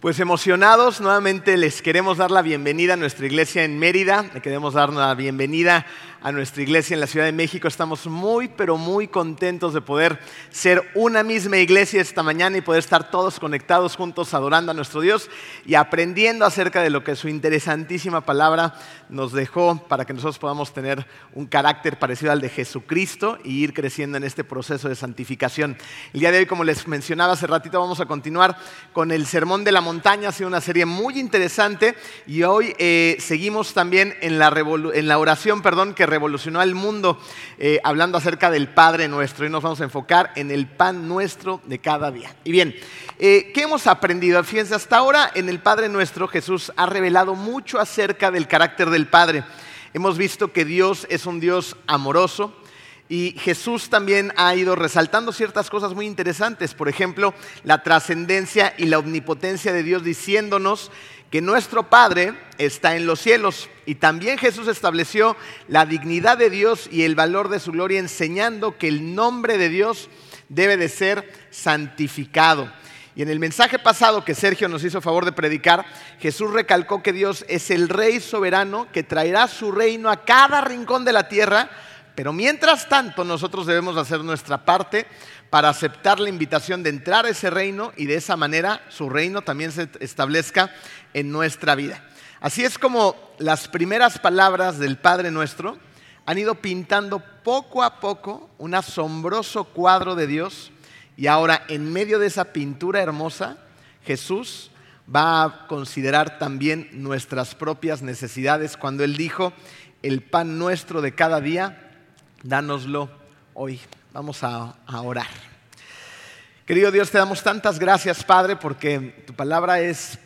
Pues emocionados, nuevamente les queremos dar la bienvenida a nuestra iglesia en Mérida, le queremos dar la bienvenida a nuestra iglesia en la Ciudad de México. Estamos muy, pero muy contentos de poder ser una misma iglesia esta mañana y poder estar todos conectados juntos adorando a nuestro Dios y aprendiendo acerca de lo que su interesantísima palabra nos dejó para que nosotros podamos tener un carácter parecido al de Jesucristo y ir creciendo en este proceso de santificación. El día de hoy, como les mencionaba hace ratito, vamos a continuar con el Sermón de la Montaña. Ha sido una serie muy interesante y hoy eh, seguimos también en la, en la oración perdón, que revolucionó al mundo, eh, hablando acerca del Padre nuestro. Y nos vamos a enfocar en el pan nuestro de cada día. Y bien, eh, ¿qué hemos aprendido? Fíjense, hasta ahora en el Padre nuestro Jesús ha revelado mucho acerca del carácter del Padre. Hemos visto que Dios es un Dios amoroso. Y Jesús también ha ido resaltando ciertas cosas muy interesantes, por ejemplo, la trascendencia y la omnipotencia de Dios diciéndonos que nuestro Padre está en los cielos. Y también Jesús estableció la dignidad de Dios y el valor de su gloria, enseñando que el nombre de Dios debe de ser santificado. Y en el mensaje pasado que Sergio nos hizo favor de predicar, Jesús recalcó que Dios es el Rey soberano que traerá su reino a cada rincón de la tierra, pero mientras tanto nosotros debemos hacer nuestra parte para aceptar la invitación de entrar a ese reino y de esa manera su reino también se establezca en nuestra vida. Así es como las primeras palabras del Padre nuestro han ido pintando poco a poco un asombroso cuadro de Dios y ahora en medio de esa pintura hermosa Jesús va a considerar también nuestras propias necesidades cuando Él dijo, el pan nuestro de cada día, dánoslo hoy. Vamos a, orar. Querido Dios, te damos tantas gracias, Padre, porque tu palabra es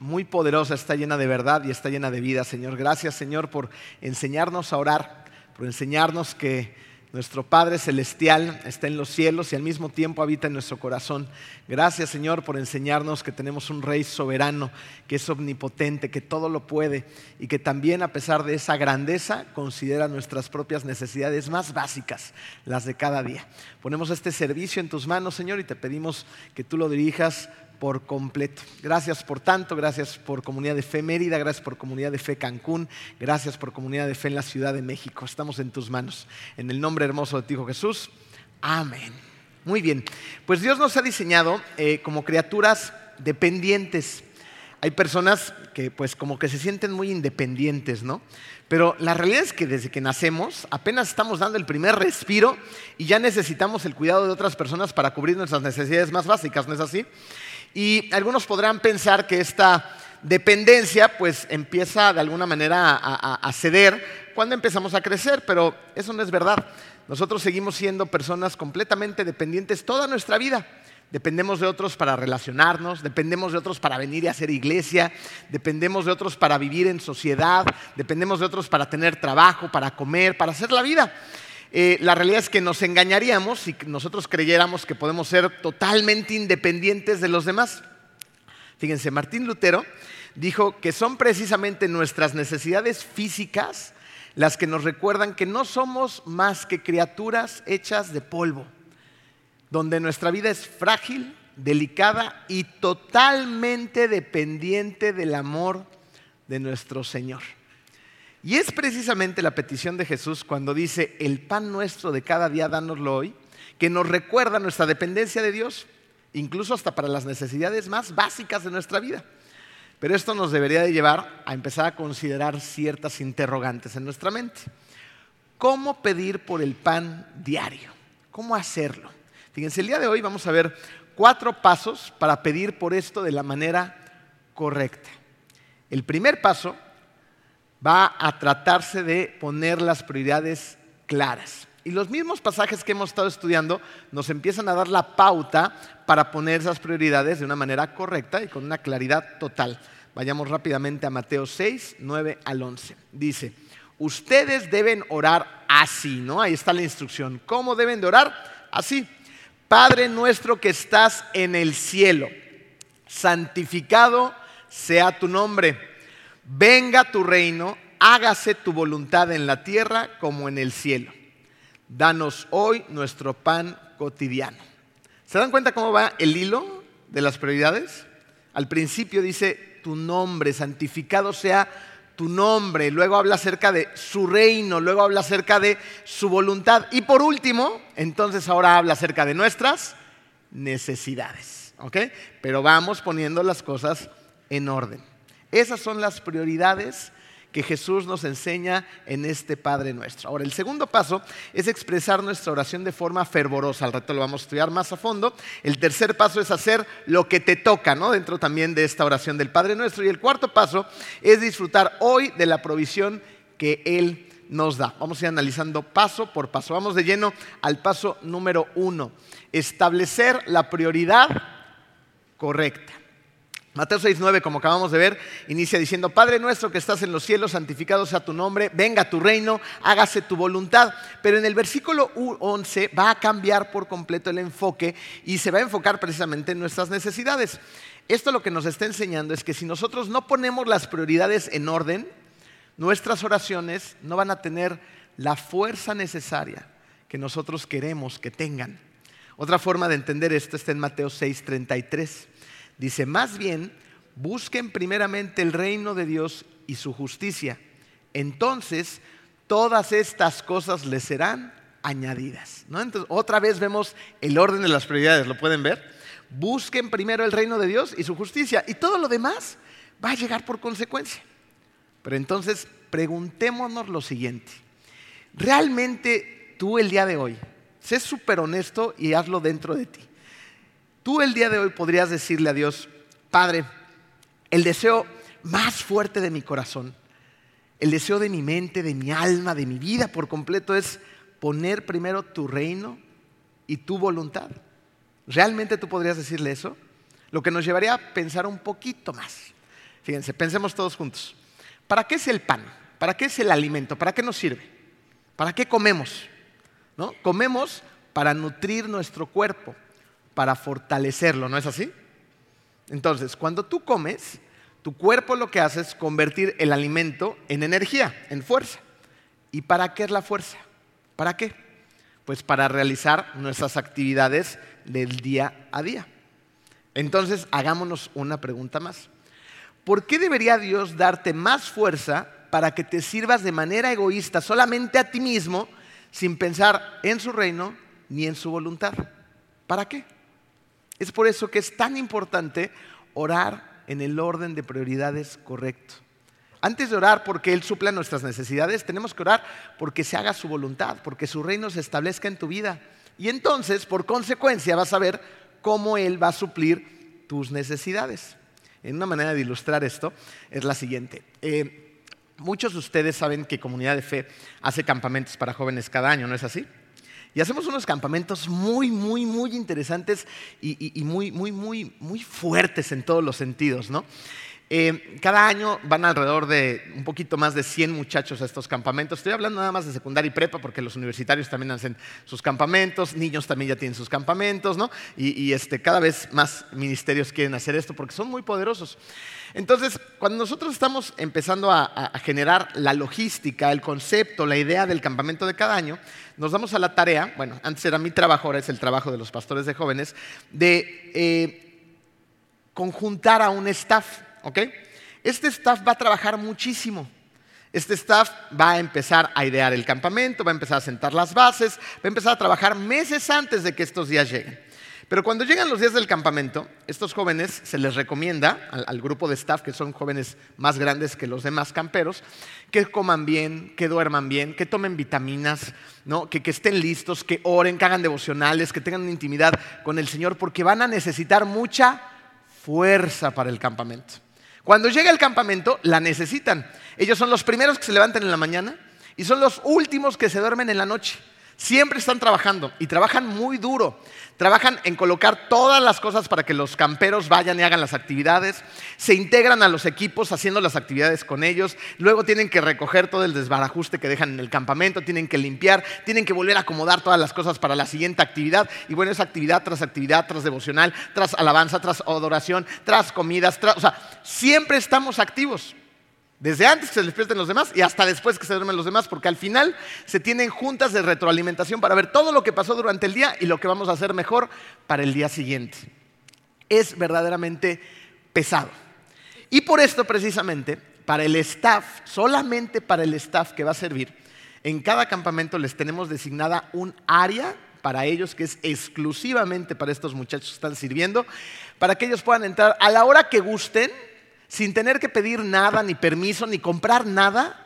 muy poderosa, está llena de verdad y está llena de vida, Señor. Gracias, Señor, por enseñarnos a orar, por enseñarnos que nuestro Padre Celestial está en los cielos y al mismo tiempo habita en nuestro corazón. Gracias Señor por enseñarnos que tenemos un Rey soberano, que es omnipotente, que todo lo puede y que también a pesar de esa grandeza considera nuestras propias necesidades más básicas, las de cada día. Ponemos este servicio en tus manos Señor y te pedimos que tú lo dirijas por completo. Gracias por tanto, gracias por Comunidad de Fe Mérida, gracias por Comunidad de Fe Cancún, gracias por Comunidad de Fe en la Ciudad de México. Estamos en tus manos. En el nombre hermoso de ti, Jesús. Amén. Muy bien, pues Dios nos ha diseñado eh, como criaturas dependientes. Hay personas que pues como que se sienten muy independientes, ¿no? Pero la realidad es que desde que nacemos apenas estamos dando el primer respiro y ya necesitamos el cuidado de otras personas para cubrir nuestras necesidades más básicas, ¿no es así? Y algunos podrán pensar que esta dependencia pues empieza de alguna manera a, ceder cuando empezamos a crecer, pero eso no es verdad. Nosotros seguimos siendo personas completamente dependientes toda nuestra vida. Dependemos de otros para relacionarnos, dependemos de otros para venir y hacer iglesia, dependemos de otros para vivir en sociedad, dependemos de otros para tener trabajo, para comer, para hacer la vida. Eh, la realidad es que nos engañaríamos si nosotros creyéramos que podemos ser totalmente independientes de los demás. Fíjense, Martín Lutero dijo que son precisamente nuestras necesidades físicas las que nos recuerdan que no somos más que criaturas hechas de polvo, donde nuestra vida es frágil, delicada y totalmente dependiente del amor de nuestro Señor. Y es precisamente la petición de Jesús cuando dice, el pan nuestro de cada día, dánoslo hoy, que nos recuerda nuestra dependencia de Dios, incluso hasta para las necesidades más básicas de nuestra vida. Pero esto nos debería de llevar a empezar a considerar ciertas interrogantes en nuestra mente. ¿Cómo pedir por el pan diario? ¿Cómo hacerlo? Fíjense, el día de hoy vamos a ver cuatro pasos para pedir por esto de la manera correcta. El primer paso va a tratarse de poner las prioridades claras. Y los mismos pasajes que hemos estado estudiando nos empiezan a dar la pauta para poner esas prioridades de una manera correcta y con una claridad total. Vayamos rápidamente a Mateo 6, 9 al 11. Dice, ustedes deben orar así, ¿no? Ahí está la instrucción. ¿Cómo deben de orar? Así. Padre nuestro que estás en el cielo, santificado sea tu nombre venga tu reino, hágase tu voluntad en la tierra como en el cielo. Danos hoy nuestro pan cotidiano. ¿Se dan cuenta cómo va el hilo de las prioridades? Al principio dice tu nombre, santificado sea tu nombre, luego habla acerca de su reino, luego habla acerca de su voluntad y por último, entonces ahora habla acerca de nuestras necesidades. ¿ok? Pero vamos poniendo las cosas en orden. Esas son las prioridades que Jesús nos enseña en este Padre nuestro. Ahora, el segundo paso es expresar nuestra oración de forma fervorosa. Al rato lo vamos a estudiar más a fondo. El tercer paso es hacer lo que te toca, ¿no? Dentro también de esta oración del Padre nuestro. Y el cuarto paso es disfrutar hoy de la provisión que Él nos da. Vamos a ir analizando paso por paso. Vamos de lleno al paso número uno. Establecer la prioridad correcta. Mateo 6.9, como acabamos de ver, inicia diciendo, Padre nuestro que estás en los cielos, santificado sea tu nombre, venga tu reino, hágase tu voluntad. Pero en el versículo 11 va a cambiar por completo el enfoque y se va a enfocar precisamente en nuestras necesidades. Esto lo que nos está enseñando es que si nosotros no ponemos las prioridades en orden, nuestras oraciones no van a tener la fuerza necesaria que nosotros queremos que tengan. Otra forma de entender esto está en Mateo 6.33. Dice, más bien, busquen primeramente el reino de Dios y su justicia. Entonces, todas estas cosas les serán añadidas. Entonces, otra vez vemos el orden de las prioridades, ¿lo pueden ver? Busquen primero el reino de Dios y su justicia y todo lo demás va a llegar por consecuencia. Pero entonces, preguntémonos lo siguiente. ¿Realmente tú el día de hoy, sé súper honesto y hazlo dentro de ti? Tú el día de hoy podrías decirle a Dios, Padre, el deseo más fuerte de mi corazón, el deseo de mi mente, de mi alma, de mi vida por completo es poner primero tu reino y tu voluntad. ¿Realmente tú podrías decirle eso? Lo que nos llevaría a pensar un poquito más. Fíjense, pensemos todos juntos. ¿Para qué es el pan? ¿Para qué es el alimento? ¿Para qué nos sirve? ¿Para qué comemos? ¿No? Comemos para nutrir nuestro cuerpo para fortalecerlo, ¿no es así? Entonces, cuando tú comes, tu cuerpo lo que hace es convertir el alimento en energía, en fuerza. ¿Y para qué es la fuerza? ¿Para qué? Pues para realizar nuestras actividades del día a día. Entonces, hagámonos una pregunta más. ¿Por qué debería Dios darte más fuerza para que te sirvas de manera egoísta solamente a ti mismo, sin pensar en su reino ni en su voluntad? ¿Para qué? Es por eso que es tan importante orar en el orden de prioridades correcto. Antes de orar porque Él supla nuestras necesidades, tenemos que orar porque se haga su voluntad, porque su reino se establezca en tu vida. Y entonces, por consecuencia, vas a ver cómo Él va a suplir tus necesidades. En una manera de ilustrar esto es la siguiente. Eh, muchos de ustedes saben que Comunidad de Fe hace campamentos para jóvenes cada año, ¿no es así? Y hacemos unos campamentos muy, muy, muy interesantes y, muy, muy, muy, muy fuertes en todos los sentidos, ¿no? Eh, cada año van alrededor de un poquito más de 100 muchachos a estos campamentos. Estoy hablando nada más de secundaria y prepa porque los universitarios también hacen sus campamentos, niños también ya tienen sus campamentos, ¿no? Y, este, cada vez más ministerios quieren hacer esto porque son muy poderosos. Entonces, cuando nosotros estamos empezando a, generar la logística, el concepto, la idea del campamento de cada año, nos damos a la tarea, bueno, antes era mi trabajo, ahora es el trabajo de los pastores de jóvenes, de eh, conjuntar a un staff ¿ok? Este staff va a trabajar muchísimo. Este staff va a empezar a idear el campamento, va a empezar a sentar las bases, va a empezar a trabajar meses antes de que estos días lleguen. Pero cuando llegan los días del campamento, estos jóvenes se les recomienda al, grupo de staff, que son jóvenes más grandes que los demás camperos, que coman bien, que duerman bien, que tomen vitaminas, que, que estén listos, que oren, que hagan devocionales, que tengan intimidad con el Señor, porque van a necesitar mucha fuerza para el campamento. Cuando llega el campamento, la necesitan. Ellos son los primeros que se levantan en la mañana y son los últimos que se duermen en la noche. Siempre están trabajando y trabajan muy duro. Trabajan en colocar todas las cosas para que los camperos vayan y hagan las actividades. Se integran a los equipos haciendo las actividades con ellos. Luego tienen que recoger todo el desbarajuste que dejan en el campamento. Tienen que limpiar. Tienen que volver a acomodar todas las cosas para la siguiente actividad. Y bueno, es actividad tras actividad, tras devocional, tras alabanza, tras adoración, tras comidas. o sea, siempre estamos activos. Desde antes que se despierten los demás y hasta después que se duermen los demás, porque al final se tienen juntas de retroalimentación para ver todo lo que pasó durante el día y lo que vamos a hacer mejor para el día siguiente. Es verdaderamente pesado. Y por esto precisamente, para el staff, solamente para el staff que va a servir, en cada campamento les tenemos designada un área para ellos que es exclusivamente para estos muchachos que están sirviendo, para que ellos puedan entrar a la hora que gusten, sin tener que pedir nada, ni permiso, ni comprar nada,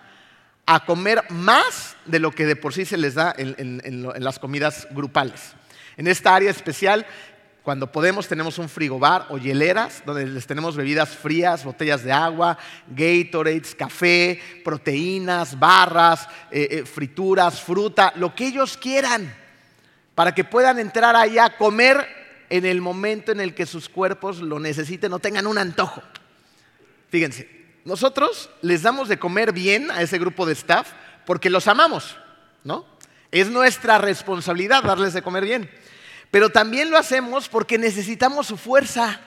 a comer más de lo que de por sí se les da en, las comidas grupales. En esta área especial cuando podemos tenemos un frigobar o hieleras donde les tenemos bebidas frías, botellas de agua, Gatorades, café, proteínas, barras, eh, eh, frituras, fruta, lo que ellos quieran, para que puedan entrar ahí a comer en el momento en el que sus cuerpos lo necesiten o tengan un antojo. Fíjense, nosotros les damos de comer bien a ese grupo de staff porque los amamos, ¿no? Es nuestra responsabilidad darles de comer bien. Pero también lo hacemos porque necesitamos su fuerza.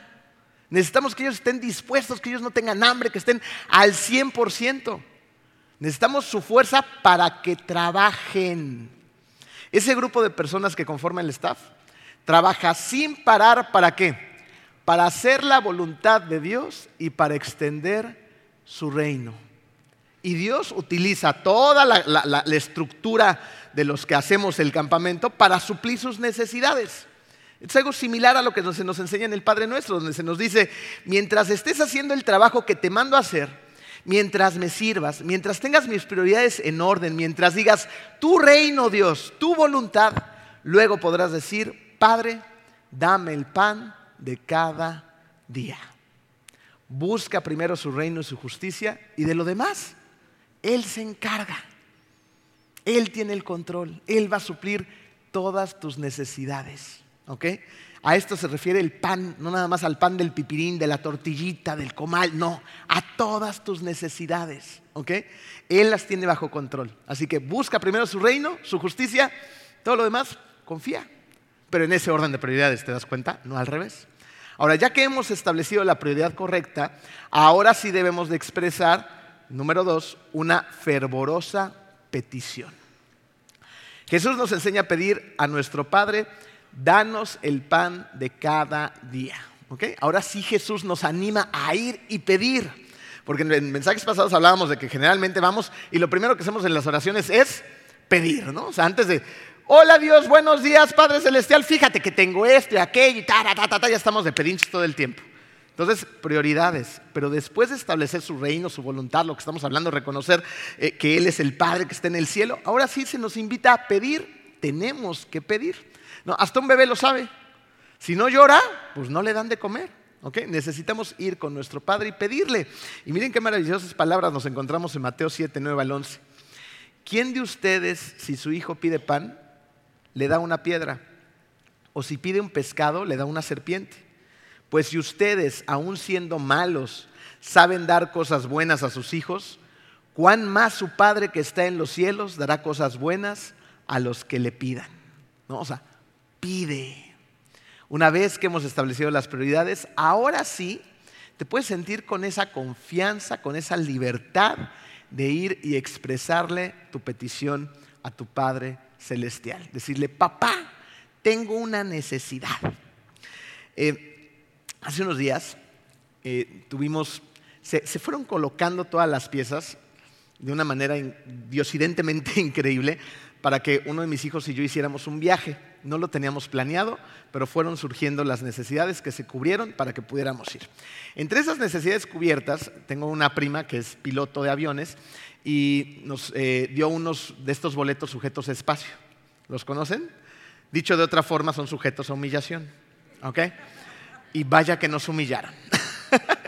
Necesitamos que ellos estén dispuestos, que ellos no tengan hambre, que estén al 100%. Necesitamos su fuerza para que trabajen. Ese grupo de personas que conforman el staff trabaja sin parar para qué? Para hacer la voluntad de Dios y para extender su reino. Y Dios utiliza toda la, estructura de los que hacemos el campamento para suplir sus necesidades. Es algo similar a lo que se nos enseña en el Padre Nuestro, donde se nos dice, mientras estés haciendo el trabajo que te mando a hacer, mientras me sirvas, mientras tengas mis prioridades en orden, mientras digas, tu reino Dios, tu voluntad, luego podrás decir, Padre, dame el pan de cada día. Busca primero su reino y su justicia y de lo demás, Él se encarga. Él tiene el control, Él va a suplir todas tus necesidades. ¿Ok? A esto se refiere el pan, no nada más al pan del pipirín, de la tortillita, del comal, no, a todas tus necesidades. ¿Ok? Él las tiene bajo control. Así que busca primero su reino, su justicia, todo lo demás, confía. Pero en ese orden de prioridades, ¿te das cuenta? No al revés. Ahora, ya que hemos establecido la prioridad correcta, ahora sí debemos de expresar, número dos, una fervorosa petición. Jesús nos enseña a pedir a nuestro Padre, danos el pan de cada día. Ahora sí Jesús nos anima a ir y pedir. Porque en mensajes pasados hablábamos de que generalmente vamos y lo primero que hacemos en las oraciones es pedir, ¿no? O sea, antes de, hola Dios, buenos días Padre Celestial, fíjate que tengo esto y aquello y ta, ta, ta, ta, ya estamos de pedinchos todo el tiempo. Entonces, prioridades. Pero después de establecer su reino, su voluntad, lo que estamos hablando, reconocer eh, que Él es el Padre que está en el cielo, ahora sí se nos invita a pedir. Tenemos que pedir. No, hasta un bebé lo sabe. Si no llora, pues no le dan de comer. Necesitamos ir con nuestro Padre y pedirle. Y miren qué maravillosas palabras nos encontramos en Mateo 7, 9 al 11. ¿Quién de ustedes, si su hijo pide pan, le da una piedra? O si pide un pescado, le da una serpiente? Pues si ustedes, aun siendo malos, saben dar cosas buenas a sus hijos, ¿cuán más su Padre que está en los cielos dará cosas buenas a los que le pidan? ¿No? O sea, pide. Una vez que hemos establecido las prioridades, ahora sí te puedes sentir con esa confianza, con esa libertad de ir y expresarle tu petición a tu Padre Celestial. Decirle, papá, tengo una necesidad. Eh, Hace unos días eh, tuvimos, se, fueron colocando todas las piezas de una manera diosidentemente increíble para que uno de mis hijos y yo hiciéramos un viaje. No lo teníamos planeado, pero fueron surgiendo las necesidades que se cubrieron para que pudiéramos ir. Entre esas necesidades cubiertas, tengo una prima que es piloto de aviones y nos eh, dio unos de estos boletos sujetos a espacio. ¿Los conocen? Dicho de otra forma, son sujetos a humillación. ¿Ok? y vaya que nos humillaron.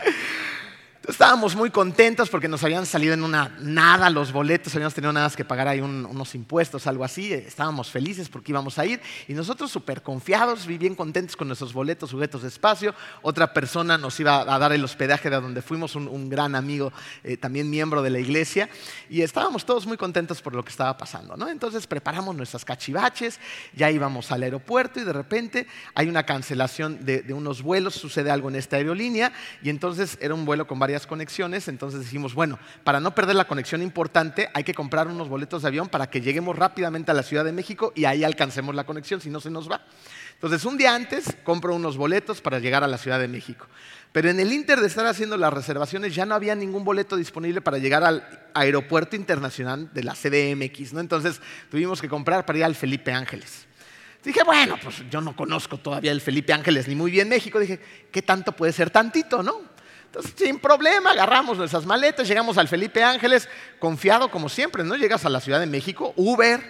Estábamos muy contentos porque nos habían salido en una nada los boletos, habíamos tenido nada que pagar ahí unos impuestos, algo así. Estábamos felices porque íbamos a ir y nosotros súper confiados, bien contentos con nuestros boletos sujetos de espacio. Otra persona nos iba a dar el hospedaje de donde fuimos, un, gran amigo, eh, también miembro de la iglesia, y estábamos todos muy contentos por lo que estaba pasando. ¿no? Entonces preparamos nuestras cachivaches, ya íbamos al aeropuerto y de repente hay una cancelación de unos vuelos, sucede algo en esta aerolínea y entonces era un vuelo con varias conexiones, entonces dijimos, bueno, para no perder la conexión importante, hay que comprar unos boletos de avión para que lleguemos rápidamente a la Ciudad de México y ahí alcancemos la conexión, si no se nos va. Entonces, un día antes compro unos boletos para llegar a la Ciudad de México. Pero en el Inter de estar haciendo las reservaciones ya no había ningún boleto disponible para llegar al aeropuerto internacional de la CDMX, ¿no? Entonces tuvimos que comprar para ir al Felipe Ángeles. Dije, bueno, pues yo no conozco todavía el Felipe Ángeles ni muy bien México. Dije, ¿qué tanto puede ser tantito, no? Entonces, sin problema, agarramos nuestras maletas, llegamos al Felipe Ángeles, confiado como siempre, ¿no? Llegas a la Ciudad de México, Uber,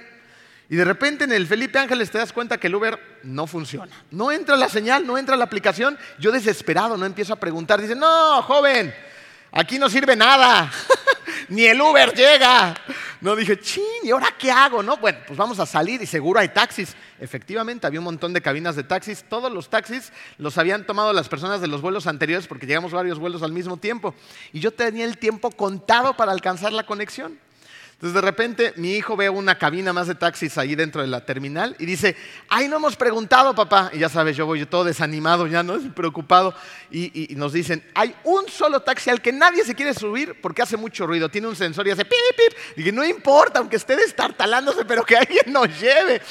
y de repente en el Felipe Ángeles te das cuenta que el Uber no funciona. No entra la señal, no entra la aplicación. Yo desesperado no empiezo a preguntar. Dice, no, joven, aquí no sirve nada. Ni el Uber llega. No dije, chin, ¿y ahora qué hago? No, bueno, pues vamos a salir y seguro hay taxis. Efectivamente, había un montón de cabinas de taxis. Todos los taxis los habían tomado las personas de los vuelos anteriores porque llegamos varios vuelos al mismo tiempo. Y yo tenía el tiempo contado para alcanzar la conexión. Entonces de repente mi hijo ve una cabina más de taxis ahí dentro de la terminal y dice, ay, no hemos preguntado, papá. Y ya sabes, yo voy todo desanimado, ya no, preocupado. Y, nos dicen, hay un solo taxi al que nadie se quiere subir porque hace mucho ruido, tiene un sensor y hace pip, pip. Y que no importa, aunque esté destartalándose, pero que alguien nos lleve.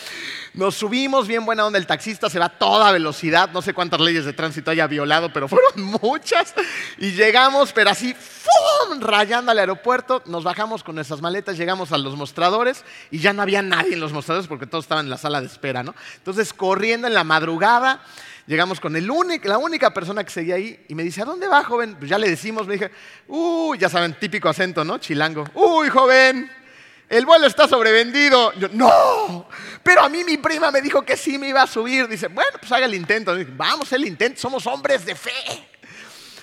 Nos subimos, bien buena onda, el taxista se va a toda velocidad, no sé cuántas leyes de tránsito haya violado, pero fueron muchas. Y llegamos, pero así, ¡fum! rayando al aeropuerto, nos bajamos con nuestras maletas, llegamos a los mostradores y ya no había nadie en los mostradores porque todos estaban en la sala de espera, ¿no? Entonces, corriendo en la madrugada, llegamos con el la única persona que seguía ahí y me dice, ¿a dónde va, joven? Pues ya le decimos, me dije, uy, ya saben, típico acento, ¿no? Chilango. Uy, joven, el vuelo está sobrevendido. Yo, no, pero a mí mi prima me dijo que sí me iba a subir. Dice, bueno, pues haga el intento. vamos, el intento, somos hombres de fe.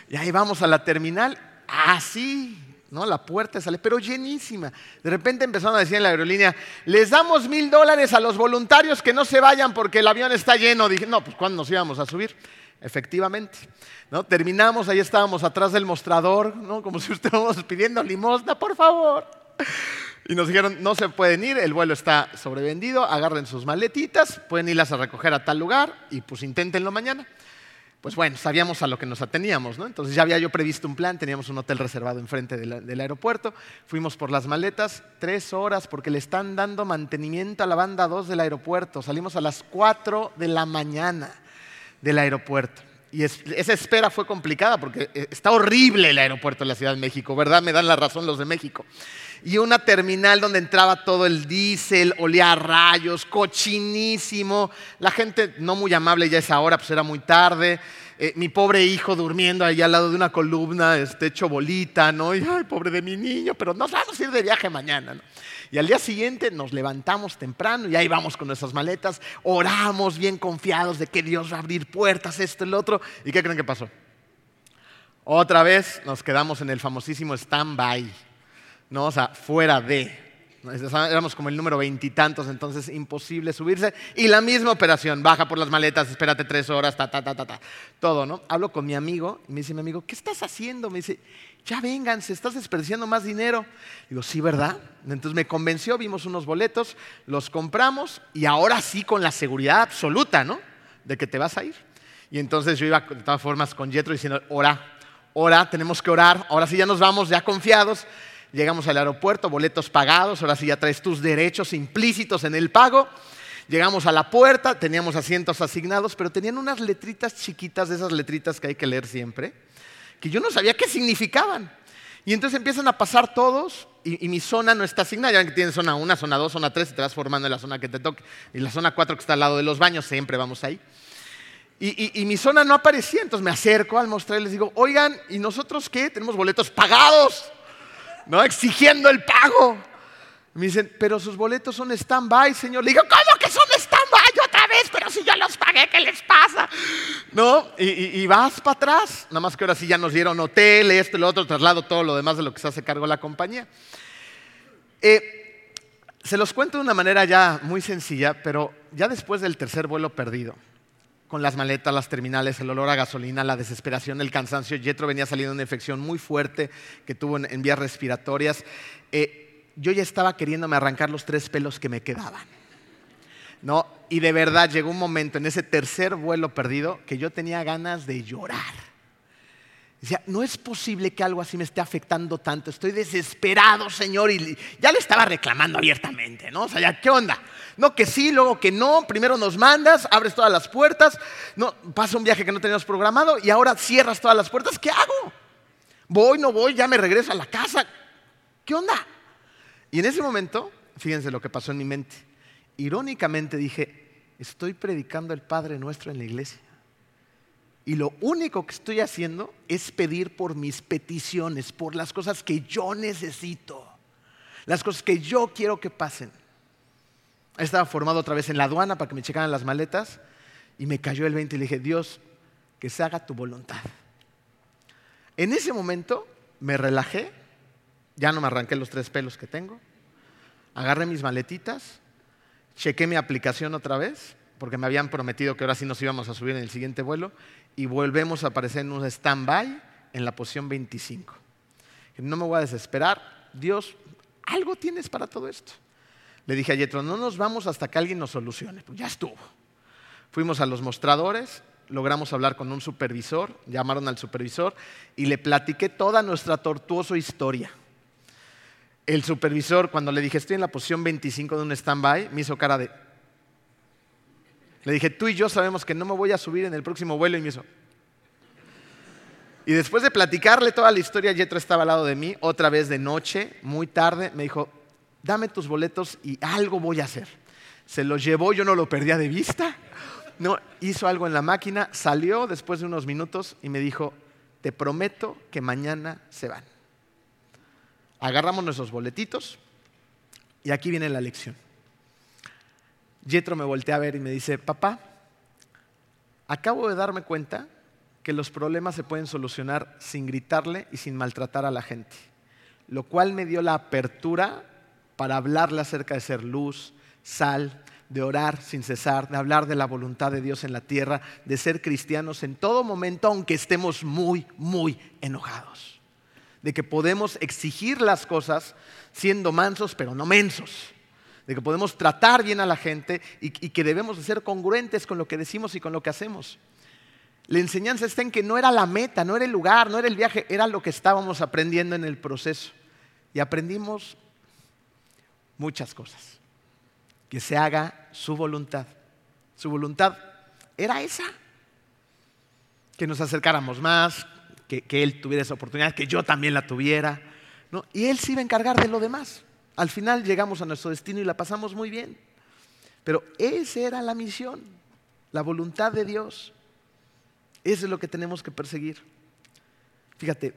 Y ahí vamos a la terminal, así, ¿no? La puerta sale, pero llenísima. De repente empezaron a decir en la aerolínea, les damos mil dólares a los voluntarios que no se vayan porque el avión está lleno. Dije, no, pues ¿cuándo nos íbamos a subir? Efectivamente. ¿no? Terminamos, ahí estábamos atrás del mostrador, ¿no? como si estuviéramos pidiendo limosna, por favor. Y nos dijeron, no se pueden ir, el vuelo está sobrevendido, agarren sus maletitas, pueden irlas a recoger a tal lugar y pues inténtenlo mañana. Pues bueno, sabíamos a lo que nos ateníamos, ¿no? Entonces ya había yo previsto un plan, teníamos un hotel reservado enfrente del aeropuerto, fuimos por las maletas, tres horas, porque le están dando mantenimiento a la banda 2 del aeropuerto. Salimos a las 4 de la mañana del aeropuerto. Y esa espera fue complicada porque eh, está horrible el aeropuerto de la Ciudad de México, ¿verdad? Me dan la razón los de México y una terminal donde entraba todo el diésel, olía a rayos, cochinísimo. La gente no muy amable ya esa hora, pues era muy tarde. Eh, mi pobre hijo durmiendo ahí al lado de una columna, este, hecho bolita, ¿no? Y, ay, pobre de mi niño, pero nos vamos a ir de viaje mañana, ¿no? Y al día siguiente nos levantamos temprano y ahí vamos con nuestras maletas, oramos bien confiados de que Dios va a abrir puertas, esto lo otro. ¿Y qué creen que pasó? Otra vez nos quedamos en el famosísimo stand-by. ¿No? O sea, fuera de. Éramos como el número veintitantos, entonces imposible subirse. Y la misma operación, baja por las maletas, espérate tres horas, ta, ta, ta, ta, ta. Todo, ¿no? Hablo con mi amigo y me dice mi amigo, ¿qué estás haciendo? Me dice, ya se estás desperdiciando más dinero. Digo, sí, ¿verdad? Entonces me convenció, vimos unos boletos, los compramos y ahora sí con la seguridad absoluta, ¿no? De que te vas a ir. Y entonces yo iba de todas formas con Jetro diciendo, ora, ora, tenemos que orar, ahora sí ya nos vamos, ya confiados. Llegamos al aeropuerto, boletos pagados, ahora sí ya traes tus derechos implícitos en el pago. Llegamos a la puerta, teníamos asientos asignados, pero tenían unas letritas chiquitas, de esas letritas que hay que leer siempre, que yo no sabía qué significaban. Y entonces empiezan a pasar todos y, mi zona no está asignada. Ya que tienen zona 1, zona 2, zona 3 y te vas formando en la zona que te toque. Y la zona 4 que está al lado de los baños, siempre vamos ahí. Y, y, mi zona no aparecía, entonces me acerco al mostrar y les digo, oigan, ¿y nosotros qué? Tenemos boletos pagados. ¿No? Exigiendo el pago. Me dicen, pero sus boletos son stand-by, señor. Le digo, ¿cómo que son stand-by otra vez? Pero si yo los pagué, ¿qué les pasa? ¿No? Y, vas para atrás. Nada más que ahora sí ya nos dieron hotel, esto, lo otro, traslado, todo lo demás de lo que se hace cargo la compañía. Eh, se los cuento de una manera ya muy sencilla, pero ya después del tercer vuelo perdido, con las maletas, las terminales, el olor a gasolina, la desesperación, el cansancio. Jetro venía saliendo de una infección muy fuerte que tuvo en, vías respiratorias. Eh, yo ya estaba queriéndome arrancar los tres pelos que me quedaban. ¿no? Y de verdad llegó un momento en ese tercer vuelo perdido que yo tenía ganas de llorar. Decía, no es posible que algo así me esté afectando tanto. Estoy desesperado, Señor. Y ya le estaba reclamando abiertamente, ¿no? O sea, ya, ¿qué onda? No, que sí, luego que no. Primero nos mandas, abres todas las puertas. No, pasa un viaje que no teníamos programado y ahora cierras todas las puertas. ¿Qué hago? Voy, no voy, ya me regreso a la casa. ¿Qué onda? Y en ese momento, fíjense lo que pasó en mi mente. Irónicamente dije, estoy predicando el Padre Nuestro en la iglesia. Y lo único que estoy haciendo es pedir por mis peticiones, por las cosas que yo necesito, las cosas que yo quiero que pasen. Estaba formado otra vez en la aduana para que me checaran las maletas y me cayó el 20 y le dije, Dios, que se haga tu voluntad. En ese momento me relajé, ya no me arranqué los tres pelos que tengo, agarré mis maletitas, chequé mi aplicación otra vez, porque me habían prometido que ahora sí nos íbamos a subir en el siguiente vuelo, y volvemos a aparecer en un stand-by en la posición 25. No me voy a desesperar, Dios, algo tienes para todo esto. Le dije a Yetro, no nos vamos hasta que alguien nos solucione. Pues ya estuvo. Fuimos a los mostradores, logramos hablar con un supervisor, llamaron al supervisor y le platiqué toda nuestra tortuosa historia. El supervisor, cuando le dije, estoy en la posición 25 de un stand-by, me hizo cara de, le dije, tú y yo sabemos que no me voy a subir en el próximo vuelo y me hizo. Y después de platicarle toda la historia, Yetro estaba al lado de mí, otra vez de noche, muy tarde, me dijo, dame tus boletos y algo voy a hacer. Se los llevó, yo no lo perdía de vista. No, hizo algo en la máquina, salió después de unos minutos y me dijo, te prometo que mañana se van. Agarramos nuestros boletitos y aquí viene la lección. Yetro me voltea a ver y me dice, papá, acabo de darme cuenta que los problemas se pueden solucionar sin gritarle y sin maltratar a la gente, lo cual me dio la apertura para hablarle acerca de ser luz, sal, de orar sin cesar, de hablar de la voluntad de Dios en la tierra, de ser cristianos en todo momento, aunque estemos muy, muy enojados. De que podemos exigir las cosas siendo mansos, pero no mensos de que podemos tratar bien a la gente y, que debemos de ser congruentes con lo que decimos y con lo que hacemos. La enseñanza está en que no era la meta, no era el lugar, no era el viaje, era lo que estábamos aprendiendo en el proceso. Y aprendimos muchas cosas. Que se haga su voluntad. Su voluntad era esa. Que nos acercáramos más, que, Él tuviera esa oportunidad, que yo también la tuviera. Y Él se iba a encargar de lo demás. Al final llegamos a nuestro destino y la pasamos muy bien. Pero esa era la misión, la voluntad de Dios. Eso es lo que tenemos que perseguir. Fíjate,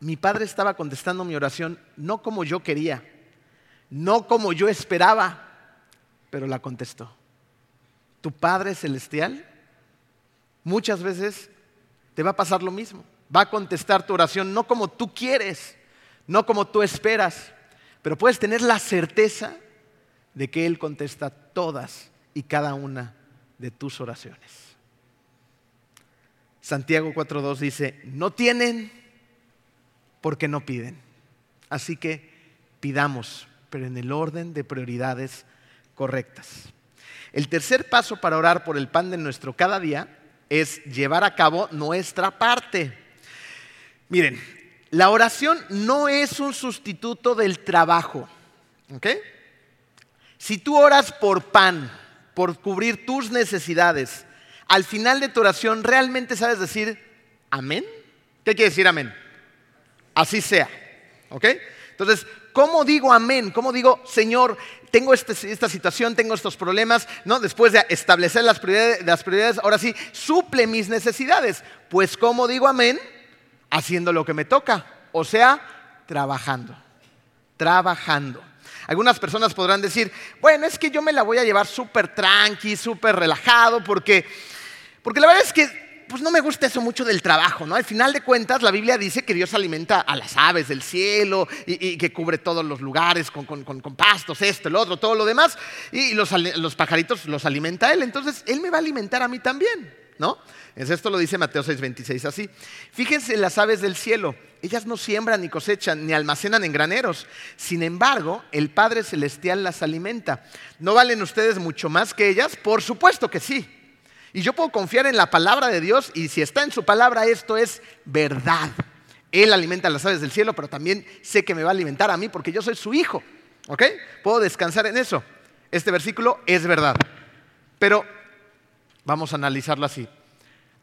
mi padre estaba contestando mi oración no como yo quería, no como yo esperaba, pero la contestó. Tu Padre Celestial muchas veces te va a pasar lo mismo. Va a contestar tu oración no como tú quieres, no como tú esperas, pero puedes tener la certeza de que Él contesta todas y cada una de tus oraciones. Santiago 4.2 dice, no tienen porque no piden. Así que pidamos, pero en el orden de prioridades correctas. El tercer paso para orar por el pan de nuestro cada día es llevar a cabo nuestra parte. Miren, la oración no es un sustituto del trabajo. Si tú oras por pan, por cubrir tus necesidades, al final de tu oración realmente sabes decir amén. ¿Qué quiere decir amén? Así sea. ¿Ok? Entonces, ¿cómo digo amén? ¿Cómo digo, Señor, tengo este, esta situación, tengo estos problemas? ¿no? Después de establecer las prioridades, las prioridades, ahora sí, suple mis necesidades. Pues, ¿cómo digo amén? Haciendo lo que me toca, o sea, trabajando, trabajando. Algunas personas podrán decir, bueno, es que yo me la voy a llevar súper tranqui, súper relajado, porque, porque la verdad es que pues no me gusta eso mucho del trabajo, ¿no? Al final de cuentas, la Biblia dice que Dios alimenta a las aves del cielo y, que cubre todos los lugares con, pastos, esto, el otro, todo lo demás, y los, los pajaritos los alimenta Él, entonces Él me va a alimentar a mí también, ¿no? Esto lo dice Mateo 6:26 así. Fíjense las aves del cielo. Ellas no siembran ni cosechan ni almacenan en graneros. Sin embargo, el Padre Celestial las alimenta. ¿No valen ustedes mucho más que ellas? Por supuesto que sí. Y yo puedo confiar en la palabra de Dios y si está en su palabra esto es verdad. Él alimenta a las aves del cielo, pero también sé que me va a alimentar a mí porque yo soy su hijo. ¿Ok? Puedo descansar en eso. Este versículo es verdad. Pero vamos a analizarlo así.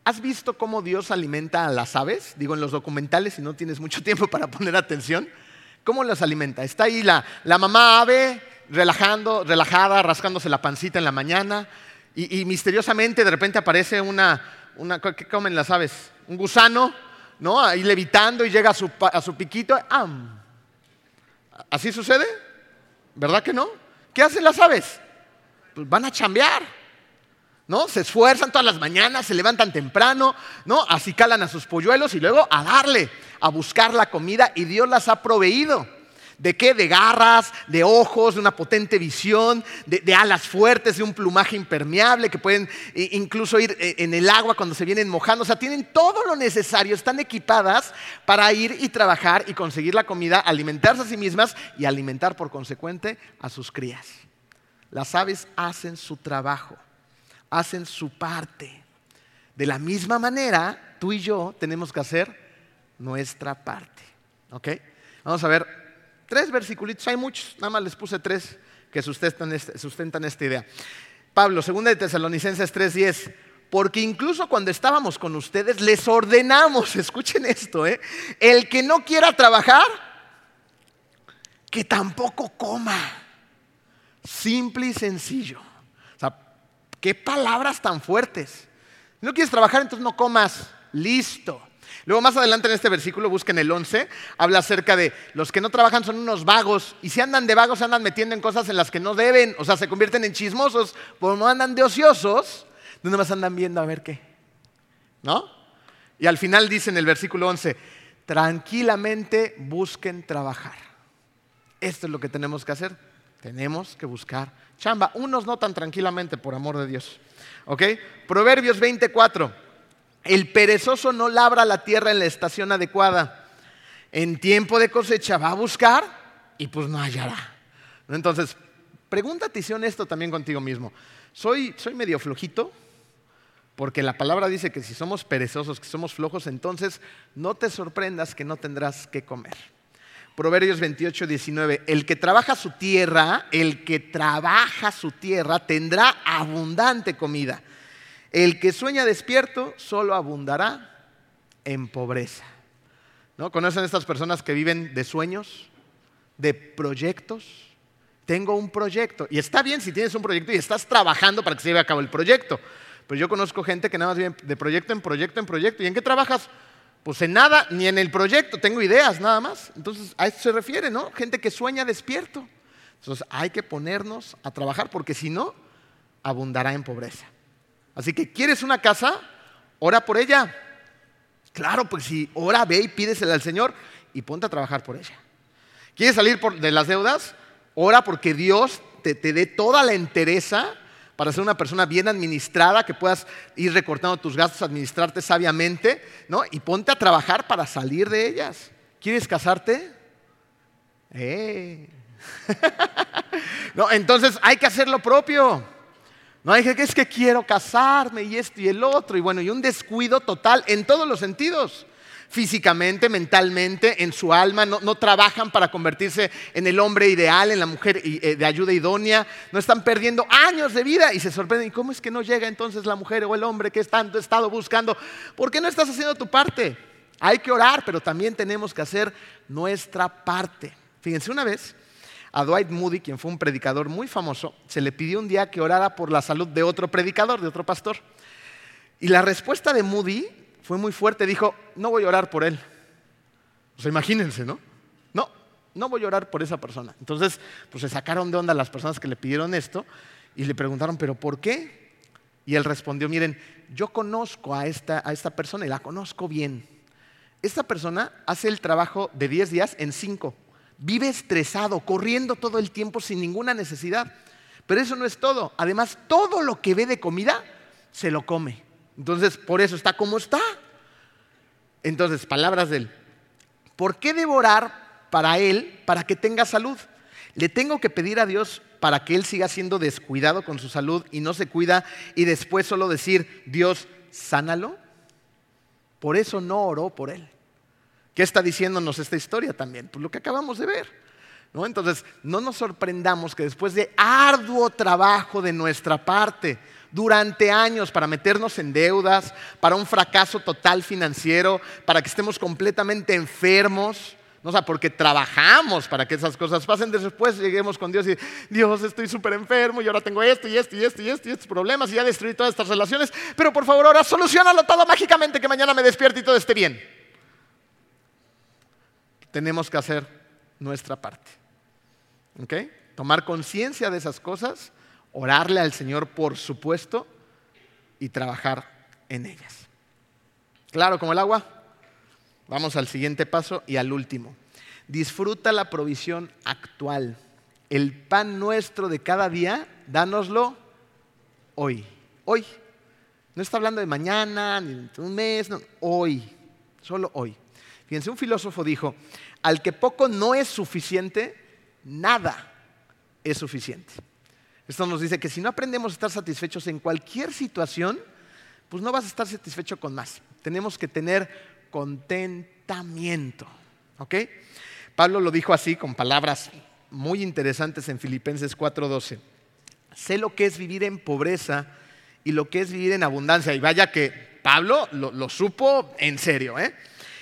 ¿Has visto cómo Dios alimenta a las aves? Digo, en los documentales, si no tienes mucho tiempo para poner atención. ¿Cómo las alimenta? Está ahí la, la mamá ave relajando, relajada, rascándose la pancita en la mañana y, misteriosamente de repente aparece una, ¿qué comen las aves? Un gusano, ¿no? Ahí levitando y llega a su, a su piquito. ¡am! ¿Así sucede? ¿Verdad que no? ¿Qué hacen las aves? Pues van a chambear. ¿No? Se esfuerzan todas las mañanas, se levantan temprano, ¿no? Así calan a sus polluelos y luego a darle, a buscar la comida y Dios las ha proveído. ¿De qué? De garras, de ojos, de una potente visión, de, alas fuertes, de un plumaje impermeable que pueden incluso ir eh, en el agua cuando se vienen mojando. O sea, tienen todo lo necesario, están equipadas para ir y trabajar y conseguir la comida, alimentarse a sí mismas y alimentar por consecuente a sus crías. Las aves hacen su trabajo, hacen su parte. De la misma manera, tú y yo tenemos que hacer nuestra parte. ¿Ok? Vamos a ver Tres versículos, hay muchos, nada más les puse tres que sustentan, este, sustentan esta idea. Pablo, 2 de Tesalonicenses 3:10, porque incluso cuando estábamos con ustedes les ordenamos, escuchen esto, ¿eh? el que no quiera trabajar, que tampoco coma. Simple y sencillo. Qué palabras tan fuertes. No quieres trabajar, entonces no comas. Listo. Luego más adelante en este versículo, busquen el 11, habla acerca de los que no trabajan son unos vagos y si andan de vagos andan metiendo en cosas en las que no deben, o sea, se convierten en chismosos, como no andan de ociosos, no más andan viendo a ver qué. ¿No? Y al final dice en el versículo 11, tranquilamente busquen trabajar. Esto es lo que tenemos que hacer. Tenemos que buscar chamba. Unos no tan tranquilamente, por amor de Dios. ¿Ok? Proverbios 24. El perezoso no labra la tierra en la estación adecuada. En tiempo de cosecha va a buscar y pues no hallará. Entonces, pregúntate si honesto también contigo mismo. ¿Soy, soy medio flojito? Porque la palabra dice que si somos perezosos, que somos flojos, entonces no te sorprendas que no tendrás que comer. Proverbios 28, 19. El que trabaja su tierra, el que trabaja su tierra tendrá abundante comida. El que sueña despierto solo abundará en pobreza. ¿No? ¿Conocen estas personas que viven de sueños, de proyectos? Tengo un proyecto. Y está bien si tienes un proyecto y estás trabajando para que se lleve a cabo el proyecto. Pero yo conozco gente que nada más vive de proyecto en proyecto en proyecto. ¿Y en qué trabajas? Pues en nada, ni en el proyecto. Tengo ideas nada más. Entonces, a esto se refiere, ¿no? Gente que sueña despierto. Entonces, hay que ponernos a trabajar porque si no, abundará en pobreza. Así que, ¿quieres una casa? Ora por ella. Claro, pues si ora, ve y pídesela al Señor y ponte a trabajar por ella. ¿Quieres salir de las deudas? Ora porque Dios te, te dé toda la entereza para ser una persona bien administrada, que puedas ir recortando tus gastos, administrarte sabiamente, ¿no? Y ponte a trabajar para salir de ellas. ¿Quieres casarte? Eh. no, entonces hay que hacer lo propio. No hay que es que quiero casarme y esto y el otro. Y bueno, y un descuido total en todos los sentidos. Físicamente, mentalmente, en su alma, no, trabajan para convertirse en el hombre ideal, en la mujer eh, de ayuda idónea, no están perdiendo años de vida y se sorprenden. ¿Y cómo es que no llega entonces la mujer o el hombre que tanto estado buscando? ¿Por qué no estás haciendo tu parte? Hay que orar, pero también tenemos que hacer nuestra parte. Fíjense, una vez a Dwight Moody, quien fue un predicador muy famoso, se le pidió un día que orara por la salud de otro predicador, de otro pastor. Y la respuesta de Moody fue muy fuerte, dijo, no voy a orar por él. O sea, imagínense, ¿no? No, no voy a orar por esa persona. Entonces, pues se sacaron de onda las personas que le pidieron esto y le preguntaron, ¿pero por qué? Y él respondió, miren, yo conozco a esta, a esta persona y la conozco bien. Esta persona hace el trabajo de 10 días en 5 vive estresado, corriendo todo el tiempo sin ninguna necesidad. Pero eso no es todo. Además, todo lo que ve de comida, se lo come. Entonces, por eso está como está. Entonces, palabras de él. ¿Por qué devorar para él para que tenga salud? Le tengo que pedir a Dios para que él siga siendo descuidado con su salud y no se cuida y después solo decir, Dios, sánalo? Por eso no oró por él. ¿Qué está diciéndonos esta historia también? Pues lo que acabamos de ver. Entonces, no nos sorprendamos que después de arduo trabajo de nuestra parte, durante años para meternos en deudas, para un fracaso total financiero, para que estemos completamente enfermos, o sea, porque trabajamos para que esas cosas pasen. Después lleguemos con Dios y Dios, estoy súper enfermo y ahora tengo esto y esto y esto y esto y estos problemas y ya destruí todas estas relaciones. Pero por favor, ahora solucionalo todo mágicamente que mañana me despierte y todo esté bien. Tenemos que hacer nuestra parte. ¿Ok? Tomar conciencia de esas cosas, orarle al Señor, por supuesto, y trabajar en ellas. ¿Claro como el agua? Vamos al siguiente paso y al último. Disfruta la provisión actual. El pan nuestro de cada día, dánoslo hoy. Hoy. No está hablando de mañana, ni de un mes, no. hoy. Solo hoy. Fíjense, un filósofo dijo, al que poco no es suficiente, nada es suficiente. Esto nos dice que si no aprendemos a estar satisfechos en cualquier situación, pues no vas a estar satisfecho con más. Tenemos que tener contentamiento. ¿Ok? Pablo lo dijo así con palabras muy interesantes en Filipenses 4:12. Sé lo que es vivir en pobreza y lo que es vivir en abundancia. Y vaya que Pablo lo, lo supo en serio. ¿eh?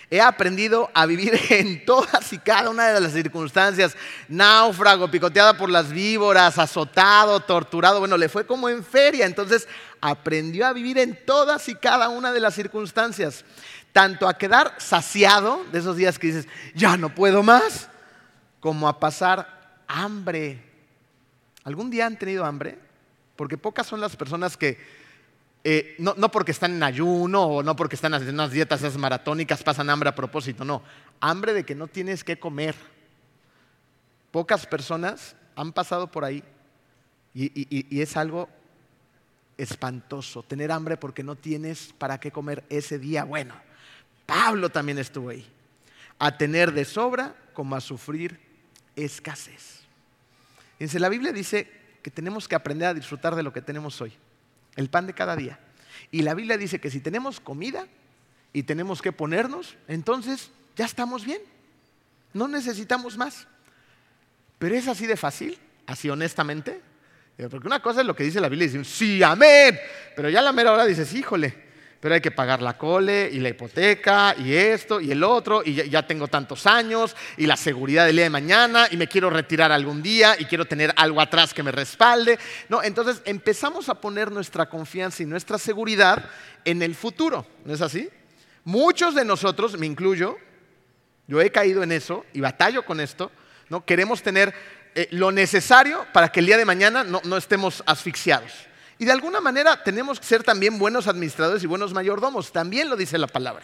He aprendido a vivir en todas y cada una de las circunstancias. Náufrago, picoteado por las víboras, azotado, torturado. Bueno, le fue como en feria. Entonces aprendió a vivir en todas y cada una de las circunstancias tanto a quedar saciado de esos días que dices, ya no puedo más, como a pasar hambre. ¿Algún día han tenido hambre? Porque pocas son las personas que, eh, no, porque están en ayuno o no porque están haciendo unas dietas esas maratónicas, pasan hambre a propósito, no. Hambre de que no tienes que comer. Pocas personas han pasado por ahí y es algo espantoso, tener hambre porque no tienes para qué comer ese día. Bueno, Pablo también estuvo ahí. A tener de sobra como a sufrir escasez. Fíjense, la Biblia dice que tenemos que aprender a disfrutar de lo que tenemos hoy, el pan de cada día. Y la Biblia dice que si tenemos comida y tenemos que ponernos, entonces ya estamos bien. No necesitamos más. Pero es así de fácil, así honestamente. Porque una cosa es lo que dice la Biblia, dice, sí, amén. Pero ya la mera hora dices, híjole, pero hay que pagar la cole y la hipoteca y esto y el otro y ya, tengo tantos años y la seguridad del día de mañana y me quiero retirar algún día y quiero tener algo atrás que me respalde. No, entonces empezamos a poner nuestra confianza y nuestra seguridad en el futuro, ¿no es así? Muchos de nosotros, me incluyo, yo he caído en eso y batallo con esto, ¿no? Queremos tener eh, lo necesario para que el día de mañana no estemos asfixiados. Y de alguna manera tenemos que ser también buenos administradores y buenos mayordomos, también lo dice la palabra.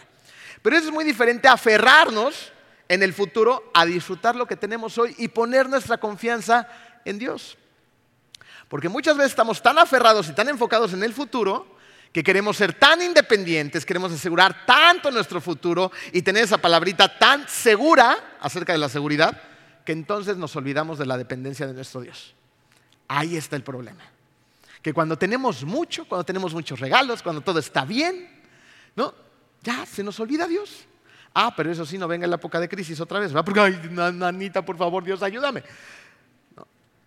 Pero eso es muy diferente a aferrarnos en el futuro a disfrutar lo que tenemos hoy y poner nuestra confianza en Dios. Porque muchas veces estamos tan aferrados y tan enfocados en el futuro que queremos ser tan independientes, queremos asegurar tanto nuestro futuro y tener esa palabrita tan segura acerca de la seguridad, que entonces nos olvidamos de la dependencia de nuestro Dios. Ahí está el problema que cuando tenemos mucho, cuando tenemos muchos regalos, cuando todo está bien, ¿no? Ya se nos olvida Dios. Ah, pero eso sí, no venga en la época de crisis otra vez, ¿va? Porque, ay, nanita, por favor, Dios, ayúdame.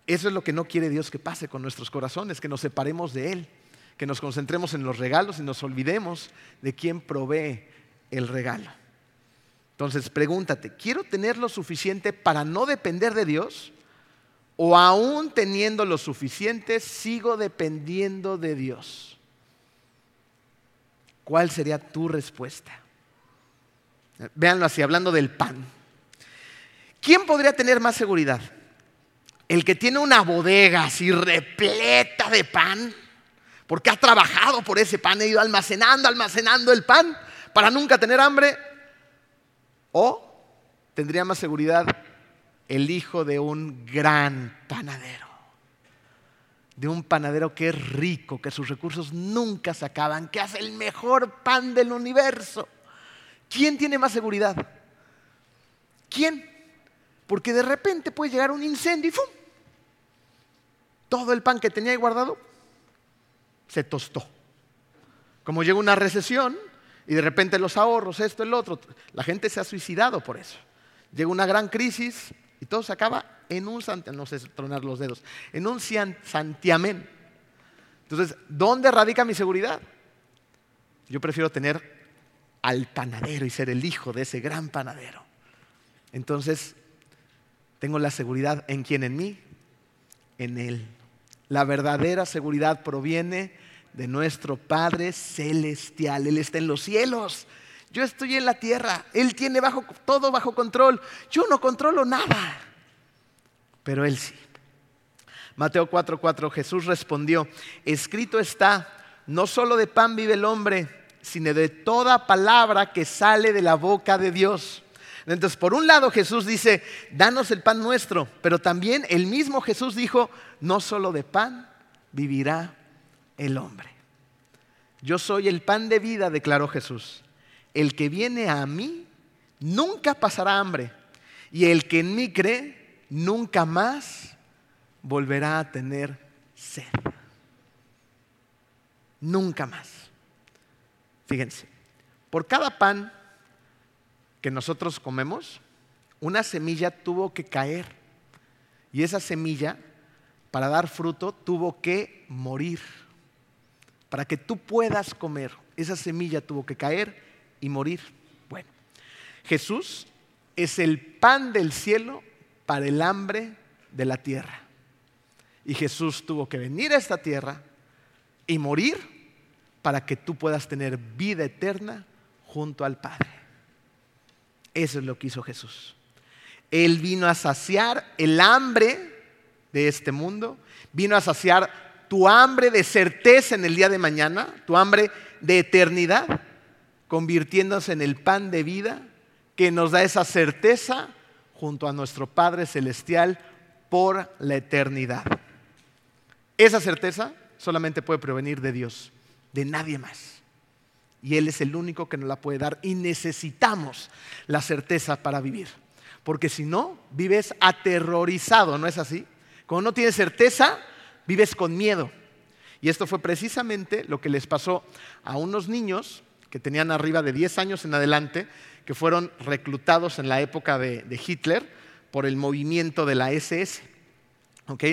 Eso es lo que no quiere Dios que pase con nuestros corazones, que nos separemos de Él, que nos concentremos en los regalos y nos olvidemos de quién provee el regalo. Entonces, pregúntate, ¿quiero tener lo suficiente para no depender de Dios? O aún teniendo lo suficiente, sigo dependiendo de Dios? ¿Cuál sería tu respuesta? Véanlo así, hablando del pan. ¿Quién podría tener más seguridad? ¿El que tiene una bodega así repleta de pan? Porque ha trabajado por ese pan, ha ido almacenando, almacenando el pan para nunca tener hambre. ¿O tendría más seguridad el hijo de un gran panadero. De un panadero que es rico, que sus recursos nunca se acaban, que hace el mejor pan del universo. ¿Quién tiene más seguridad? ¿Quién? Porque de repente puede llegar un incendio y ¡fum! todo el pan que tenía ahí guardado se tostó. Como llega una recesión y de repente los ahorros, esto, el otro, la gente se ha suicidado por eso. Llega una gran crisis y todo se acaba en un no sé tronar los dedos, en un santiamén. Entonces, ¿dónde radica mi seguridad? Yo prefiero tener al panadero y ser el hijo de ese gran panadero. Entonces, tengo la seguridad en quién, en mí, en Él. La verdadera seguridad proviene de nuestro Padre Celestial. Él está en los cielos. Yo estoy en la tierra. Él tiene todo bajo control. Yo no controlo nada. Pero Él sí. Mateo 4:4 Jesús respondió, escrito está, no solo de pan vive el hombre, sino de toda palabra que sale de la boca de Dios. Entonces, por un lado Jesús dice, danos el pan nuestro, pero también el mismo Jesús dijo, no solo de pan vivirá el hombre. Yo soy el pan de vida, declaró Jesús. El que viene a mí nunca pasará hambre, y el que en mí cree nunca más volverá a tener sed. Nunca más. Fíjense, por cada pan que nosotros comemos, una semilla tuvo que caer. Y esa semilla, para dar fruto, tuvo que morir. Para que tú puedas comer, esa semilla tuvo que caer y morir. Bueno, Jesús es el pan del cielo para el hambre de la tierra. Y Jesús tuvo que venir a esta tierra y morir para que tú puedas tener vida eterna junto al Padre. Eso es lo que hizo Jesús. Él vino a saciar el hambre de este mundo, vino a saciar tu hambre de certeza en el día de mañana, tu hambre de eternidad, convirtiéndose en el pan de vida que nos da esa certeza junto a nuestro Padre Celestial por la eternidad. Esa certeza solamente puede provenir de Dios de nadie más. Y Él es el único que nos la puede dar y necesitamos la certeza para vivir. Porque si no, vives aterrorizado, ¿no es así? Cuando no tienes certeza, vives con miedo. Y esto fue precisamente lo que les pasó a unos niños que tenían arriba de 10 años en adelante, que fueron reclutados en la época de, Hitler por el movimiento de la SS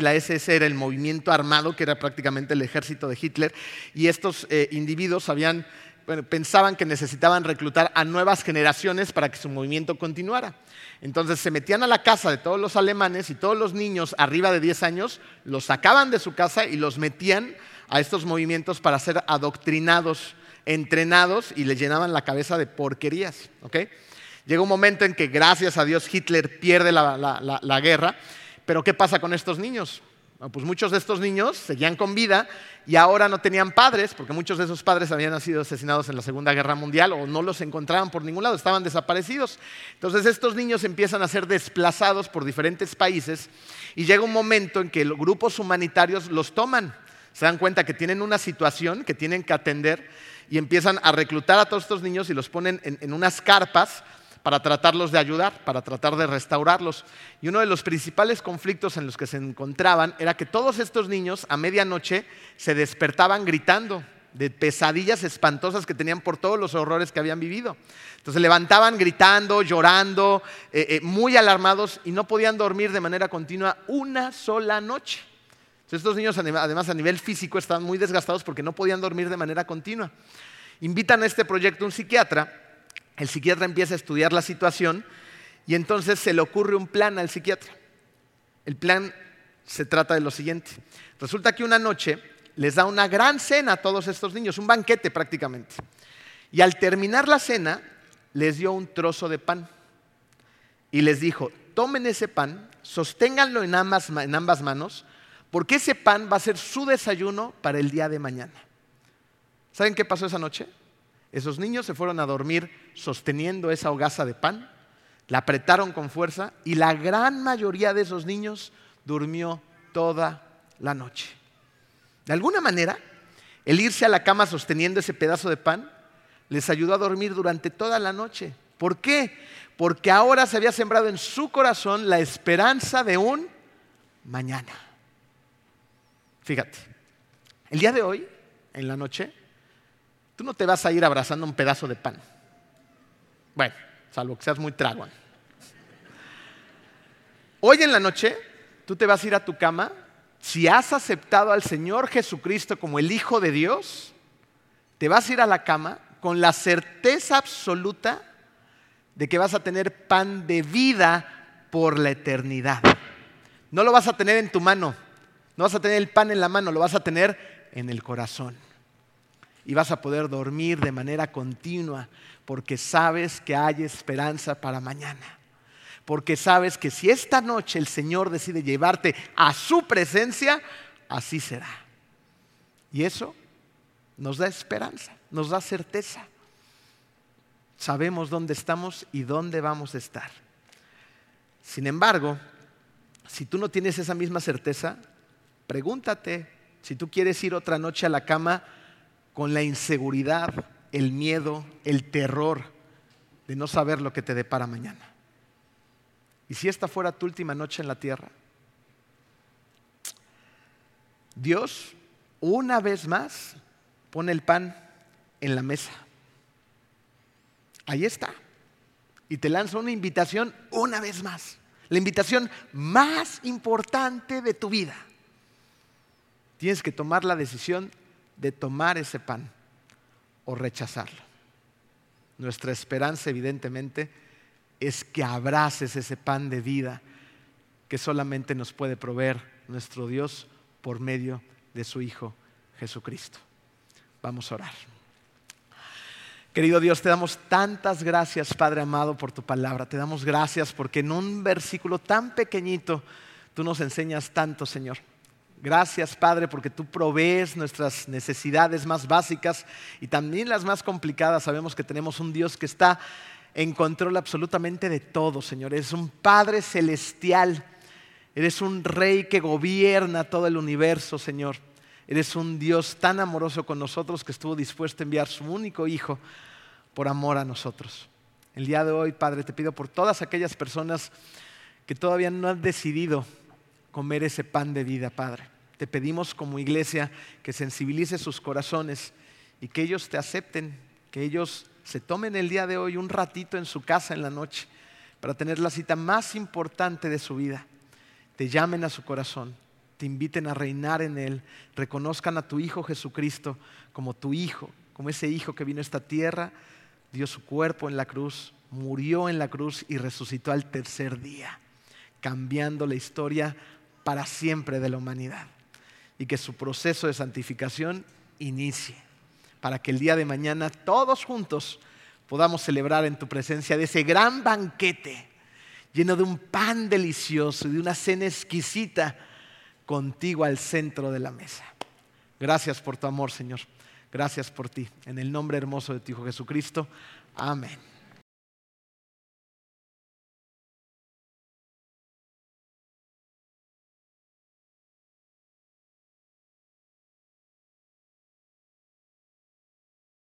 la SS era el movimiento armado que era prácticamente el ejército de Hitler y estos eh, individuos pensaban que necesitaban reclutar a nuevas generaciones para que su movimiento continuara. Entonces se metían a la casa de todos los alemanes y todos los niños arriba de 10 años los sacaban de su casa y los metían a estos movimientos para ser adoctrinados, entrenados y les llenaban la cabeza de porquerías. Llega un momento en que gracias a Dios Hitler pierde la guerra pero ¿qué pasa con estos niños? pues muchos de estos niños seguían con vida y ahora no tenían padres, porque muchos de esos padres habían sido asesinados en la Segunda Guerra Mundial o no los encontraban por ningún lado, estaban desaparecidos. Entonces estos niños empiezan a ser desplazados por diferentes países y llega un momento en que los grupos humanitarios los toman, se dan cuenta que tienen una situación que tienen que atender y empiezan a reclutar a todos estos niños y los ponen en unas carpas para tratarlos de ayudar, para tratar de restaurarlos. Y uno de los principales conflictos en los que se encontraban era que todos estos niños a medianoche se despertaban gritando de pesadillas espantosas que tenían por todos los horrores que habían vivido. Entonces se levantaban gritando, llorando, eh, eh, muy alarmados y no podían dormir de manera continua una sola noche. Estos niños además a nivel físico estaban muy desgastados porque no podían dormir de manera continua. Invitan a este proyecto un psiquiatra el psiquiatra empieza a estudiar la situación y entonces se le ocurre un plan al psiquiatra. El plan se trata de lo siguiente. Resulta que una noche les da una gran cena a todos estos niños, un banquete prácticamente. Y al terminar la cena, les dio un trozo de pan. Y les dijo, tomen ese pan, sosténganlo en ambas manos, porque ese pan va a ser su desayuno para el día de mañana. ¿Saben qué pasó esa noche? Esos niños se fueron a dormir sosteniendo esa hogaza de pan, la apretaron con fuerza y la gran mayoría de esos niños durmió toda la noche. De alguna manera, el irse a la cama sosteniendo ese pedazo de pan les ayudó a dormir durante toda la noche. ¿Por qué? Porque ahora se había sembrado en su corazón la esperanza de un mañana. Fíjate, el día de hoy, en la noche, tú no te vas a ir abrazando un pedazo de pan. Bueno, salvo que seas muy tragón. Hoy en la noche, tú te vas a ir a tu cama. Si has aceptado al Señor Jesucristo como el Hijo de Dios, te vas a ir a la cama con la certeza absoluta de que vas a tener pan de vida por la eternidad. No lo vas a tener en tu mano, no vas a tener el pan en la mano, lo vas a tener en el corazón. Y vas a poder dormir de manera continua porque sabes que hay esperanza para mañana. Porque sabes que si esta noche el Señor decide llevarte a su presencia, así será. Y eso nos da esperanza, nos da certeza. Sabemos dónde estamos y dónde vamos a estar. Sin embargo, si tú no tienes esa misma certeza, pregúntate si tú quieres ir otra noche a la cama con la inseguridad, el miedo, el terror de no saber lo que te depara mañana. ¿Y si esta fuera tu última noche en la tierra? Dios, una vez más, pone el pan en la mesa. Ahí está. Y te lanza una invitación una vez más. La invitación más importante de tu vida. Tienes que tomar la decisión de tomar ese pan o rechazarlo. Nuestra esperanza, evidentemente, es que abraces ese pan de vida que solamente nos puede proveer nuestro Dios por medio de su Hijo Jesucristo. Vamos a orar. Querido Dios, te damos tantas gracias, Padre amado, por tu palabra. Te damos gracias porque en un versículo tan pequeñito tú nos enseñas tanto, Señor. Gracias, Padre, porque tú provees nuestras necesidades más básicas y también las más complicadas. Sabemos que tenemos un Dios que está en control absolutamente de todo, Señor. Eres un Padre celestial. Eres un Rey que gobierna todo el universo, Señor. Eres un Dios tan amoroso con nosotros que estuvo dispuesto a enviar su único Hijo por amor a nosotros. El día de hoy, Padre, te pido por todas aquellas personas que todavía no han decidido comer ese pan de vida, Padre. Te pedimos como iglesia que sensibilice sus corazones y que ellos te acepten, que ellos se tomen el día de hoy un ratito en su casa en la noche para tener la cita más importante de su vida. Te llamen a su corazón te inviten a reinar en Él, reconozcan a tu Hijo Jesucristo como tu Hijo, como ese Hijo que vino a esta tierra, dio su cuerpo en la cruz, murió en la cruz y resucitó al tercer día, cambiando la historia para siempre de la humanidad. Y que su proceso de santificación inicie, para que el día de mañana todos juntos podamos celebrar en tu presencia de ese gran banquete lleno de un pan delicioso y de una cena exquisita contigo al centro de la mesa. Gracias por tu amor, Señor. Gracias por ti. En el nombre hermoso de tu Hijo Jesucristo. Amén.